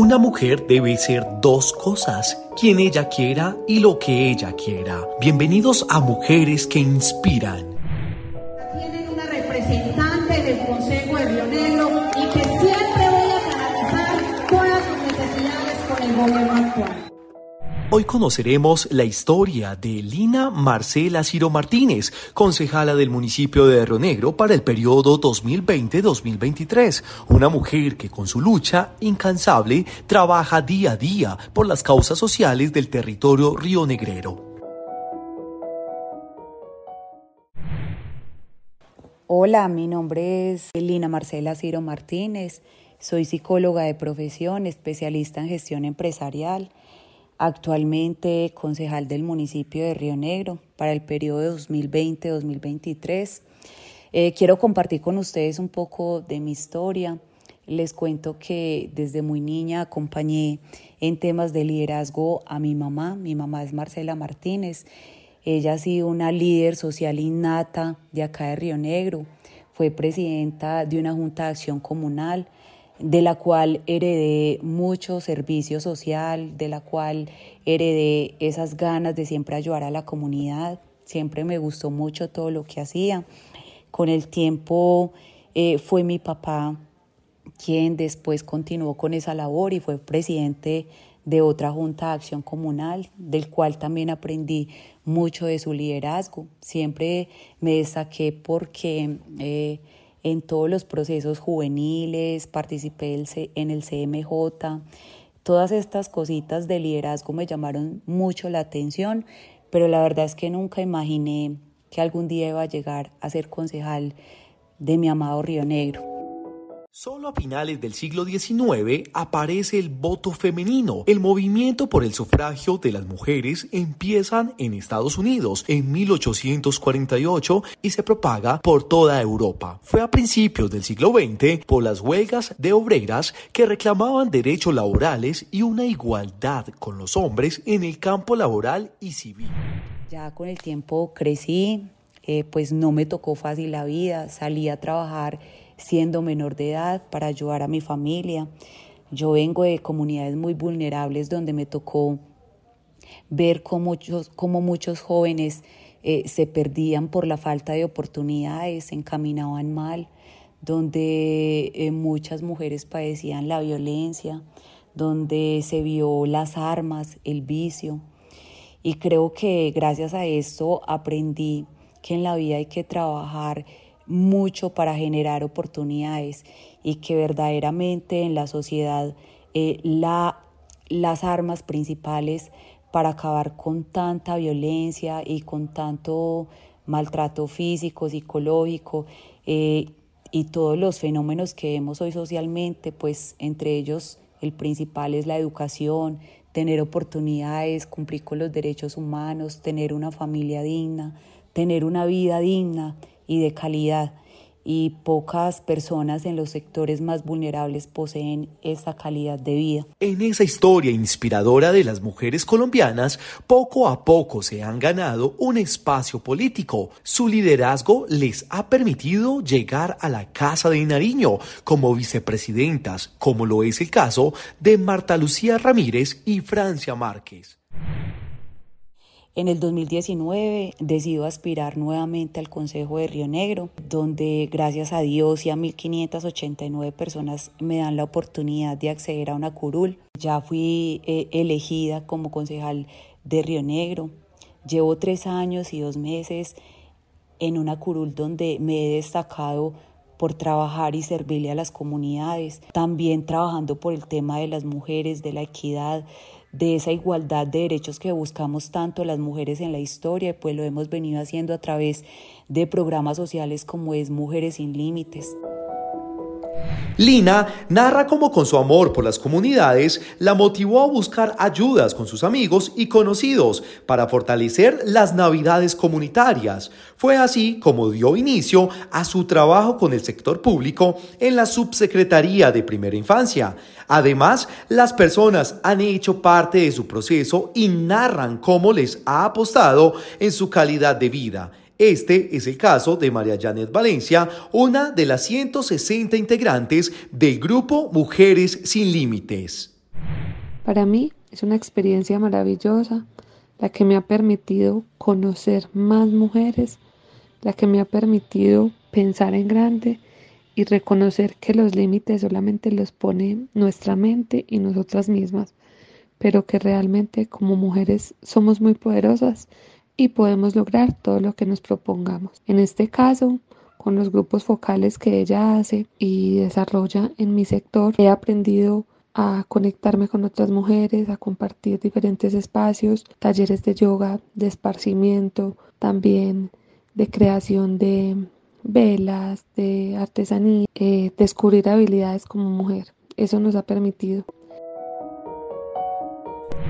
Una mujer debe ser dos cosas, quien ella quiera y lo que ella quiera. Bienvenidos a Mujeres que Inspiran. Tienen una representante del Consejo de Río Negro y que siempre voy a canalizar todas sus necesidades con el gobierno actual. Hoy conoceremos la historia de Lina Marcela Ciro Martínez, concejala del municipio de Río Negro para el periodo 2020-2023, una mujer que con su lucha incansable trabaja día a día por las causas sociales del territorio rionegrero. Hola, mi nombre es Lina Marcela Ciro Martínez, soy psicóloga de profesión, especialista en gestión empresarial actualmente concejal del municipio de Río Negro para el periodo 2020-2023. Eh, quiero compartir con ustedes un poco de mi historia. Les cuento que desde muy niña acompañé en temas de liderazgo a mi mamá. Mi mamá es Marcela Martínez. Ella ha sido una líder social innata de acá de Río Negro. Fue presidenta de una junta de acción comunal de la cual heredé mucho servicio social, de la cual heredé esas ganas de siempre ayudar a la comunidad. Siempre me gustó mucho todo lo que hacía. Con el tiempo eh, fue mi papá quien después continuó con esa labor y fue presidente de otra junta de acción comunal, del cual también aprendí mucho de su liderazgo. Siempre me destaqué porque... Eh, en todos los procesos juveniles, participé en el CMJ. Todas estas cositas de liderazgo me llamaron mucho la atención, pero la verdad es que nunca imaginé que algún día iba a llegar a ser concejal de mi amado Río Negro. Solo a finales del siglo XIX aparece el voto femenino. El movimiento por el sufragio de las mujeres empiezan en Estados Unidos en 1848 y se propaga por toda Europa. Fue a principios del siglo XX por las huelgas de obreras que reclamaban derechos laborales y una igualdad con los hombres en el campo laboral y civil. Ya con el tiempo crecí, eh, pues no me tocó fácil la vida, salí a trabajar siendo menor de edad para ayudar a mi familia. Yo vengo de comunidades muy vulnerables donde me tocó ver cómo muchos, muchos jóvenes eh, se perdían por la falta de oportunidades, se encaminaban mal, donde eh, muchas mujeres padecían la violencia, donde se vio las armas, el vicio. Y creo que gracias a esto aprendí que en la vida hay que trabajar mucho para generar oportunidades y que verdaderamente en la sociedad eh, la, las armas principales para acabar con tanta violencia y con tanto maltrato físico, psicológico eh, y todos los fenómenos que vemos hoy socialmente, pues entre ellos el principal es la educación, tener oportunidades, cumplir con los derechos humanos, tener una familia digna, tener una vida digna y de calidad y pocas personas en los sectores más vulnerables poseen esa calidad de vida. En esa historia inspiradora de las mujeres colombianas, poco a poco se han ganado un espacio político. Su liderazgo les ha permitido llegar a la Casa de Nariño como vicepresidentas, como lo es el caso de Marta Lucía Ramírez y Francia Márquez. En el 2019 decido aspirar nuevamente al Consejo de Río Negro, donde gracias a Dios y a 1.589 personas me dan la oportunidad de acceder a una curul. Ya fui eh, elegida como concejal de Río Negro. Llevo tres años y dos meses en una curul donde me he destacado por trabajar y servirle a las comunidades, también trabajando por el tema de las mujeres, de la equidad, de esa igualdad de derechos que buscamos tanto las mujeres en la historia, pues lo hemos venido haciendo a través de programas sociales como es Mujeres sin Límites. Lina narra cómo con su amor por las comunidades la motivó a buscar ayudas con sus amigos y conocidos para fortalecer las navidades comunitarias. Fue así como dio inicio a su trabajo con el sector público en la Subsecretaría de Primera Infancia. Además, las personas han hecho parte de su proceso y narran cómo les ha apostado en su calidad de vida este es el caso de María Janet Valencia, una de las 160 integrantes del grupo Mujeres sin Límites. Para mí es una experiencia maravillosa, la que me ha permitido conocer más mujeres, la que me ha permitido pensar en grande y reconocer que los límites solamente los pone nuestra mente y nosotras mismas, pero que realmente como mujeres somos muy poderosas y podemos lograr todo lo que nos propongamos. En este caso, con los grupos focales que ella hace y desarrolla en mi sector, he aprendido a conectarme con otras mujeres, a compartir diferentes espacios, talleres de yoga, de esparcimiento, también de creación de velas, de artesanía, eh, descubrir habilidades como mujer. Eso nos ha permitido.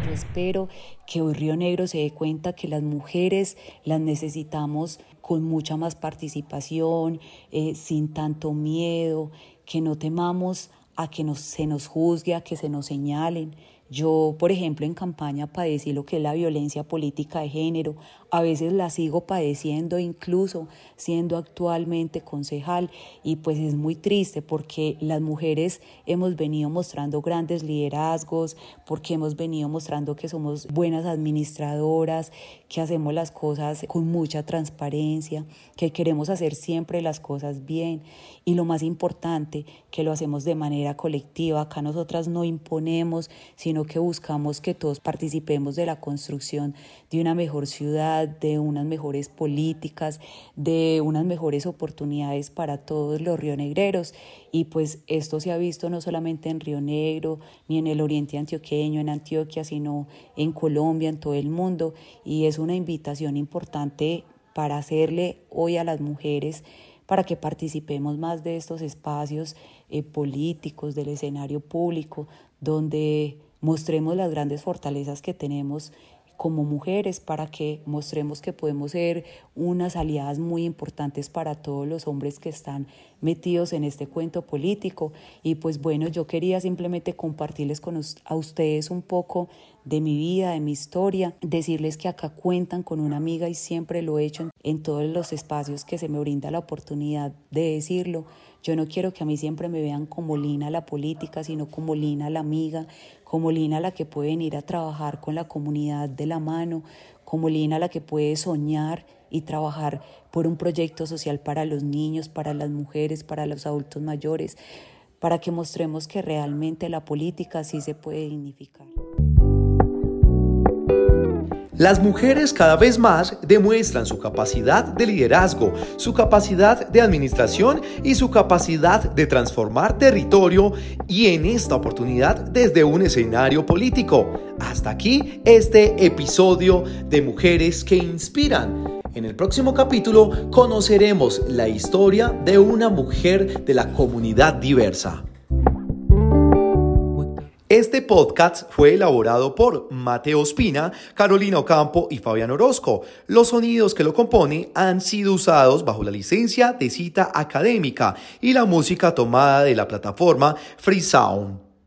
Yo espero que hoy Río Negro se dé cuenta que las mujeres las necesitamos con mucha más participación, eh, sin tanto miedo, que no temamos a que nos, se nos juzgue, a que se nos señalen. Yo, por ejemplo, en campaña padecí lo que es la violencia política de género. A veces la sigo padeciendo, incluso siendo actualmente concejal. Y pues es muy triste porque las mujeres hemos venido mostrando grandes liderazgos, porque hemos venido mostrando que somos buenas administradoras, que hacemos las cosas con mucha transparencia, que queremos hacer siempre las cosas bien. Y lo más importante, que lo hacemos de manera colectiva. Acá nosotras no imponemos, sino que buscamos que todos participemos de la construcción de una mejor ciudad, de unas mejores políticas, de unas mejores oportunidades para todos los rionegreros. Y pues esto se ha visto no solamente en Río Negro, ni en el oriente antioqueño, en Antioquia, sino en Colombia, en todo el mundo. Y es una invitación importante para hacerle hoy a las mujeres para que participemos más de estos espacios eh, políticos, del escenario público, donde mostremos las grandes fortalezas que tenemos como mujeres para que mostremos que podemos ser unas aliadas muy importantes para todos los hombres que están metidos en este cuento político. Y pues bueno, yo quería simplemente compartirles con a ustedes un poco de mi vida, de mi historia, decirles que acá cuentan con una amiga y siempre lo he hecho en, en todos los espacios que se me brinda la oportunidad de decirlo. Yo no quiero que a mí siempre me vean como Lina la política, sino como Lina la amiga, como Lina la que puede venir a trabajar con la comunidad de la mano, como Lina la que puede soñar y trabajar por un proyecto social para los niños, para las mujeres, para los adultos mayores, para que mostremos que realmente la política sí se puede dignificar. Las mujeres cada vez más demuestran su capacidad de liderazgo, su capacidad de administración y su capacidad de transformar territorio y en esta oportunidad desde un escenario político. Hasta aquí este episodio de Mujeres que Inspiran. En el próximo capítulo conoceremos la historia de una mujer de la comunidad diversa. Este podcast fue elaborado por Mateo Espina, Carolina Ocampo y Fabián Orozco. Los sonidos que lo componen han sido usados bajo la licencia de cita académica y la música tomada de la plataforma Free Sound.